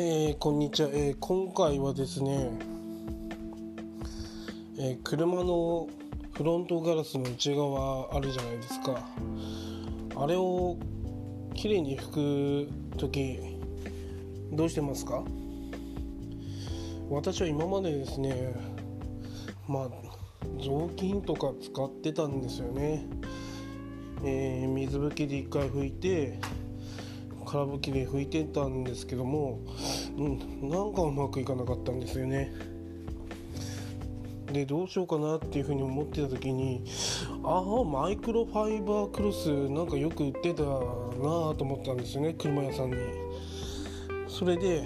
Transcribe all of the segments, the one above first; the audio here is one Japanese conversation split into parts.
えー、こんにちは、えー、今回はですね、えー、車のフロントガラスの内側あるじゃないですか。あれをきれいに拭く時どうしてますか？私は今までですねまあ雑巾とか使ってたんですよね、え水拭きで1回拭いて空拭きで拭いてたんですけども、うん、なんかうまくいかなかったんですよね。でどうしようかなっていうふうに思ってた時にああマイクロファイバークロスなんかよく売ってたなあと思ったんですよね車屋さんに。それで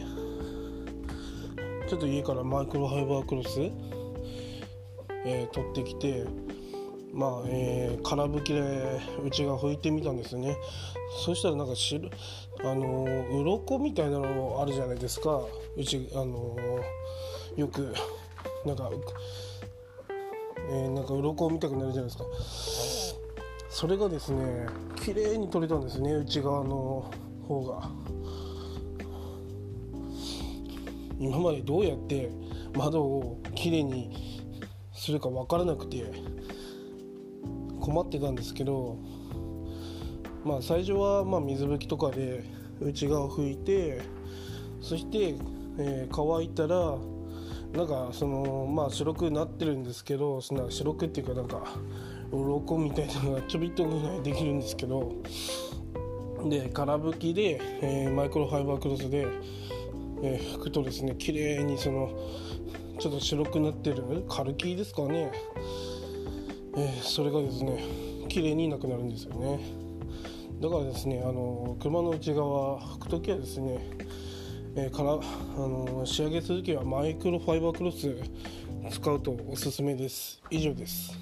ちょっと家からマイクロファイバークロス、えー、取ってきてまあえー、空拭きで内側拭いてみたんですね。そしたらなんか白あの鱗みたいなのあるじゃないですか。うちあのよくなんか、えー、なんか鱗みたくなるじゃないですか。それがですね綺麗に取れたんですね内側の方が。今までどうやって窓をきれいにするか分からなくて。困ってたんですけどまあ最初はま水拭きとかで内側を拭いてそして、えー、乾いたらなんかそのまあ白くなってるんですけどその白くっていうかなんか鱗みたいなのがちょびっとぐらいできるんですけどで空拭きで、えー、マイクロファイバークロスで、えー、拭くとですね綺麗にそのちょっと白くなってるカルキですかね。え、それがですね綺麗になくなるんですよね。だからですねあの車の内側履く時はですね、えー、からあの仕上げする時はマイクロファイバークロス使うとおすすめです。以上です。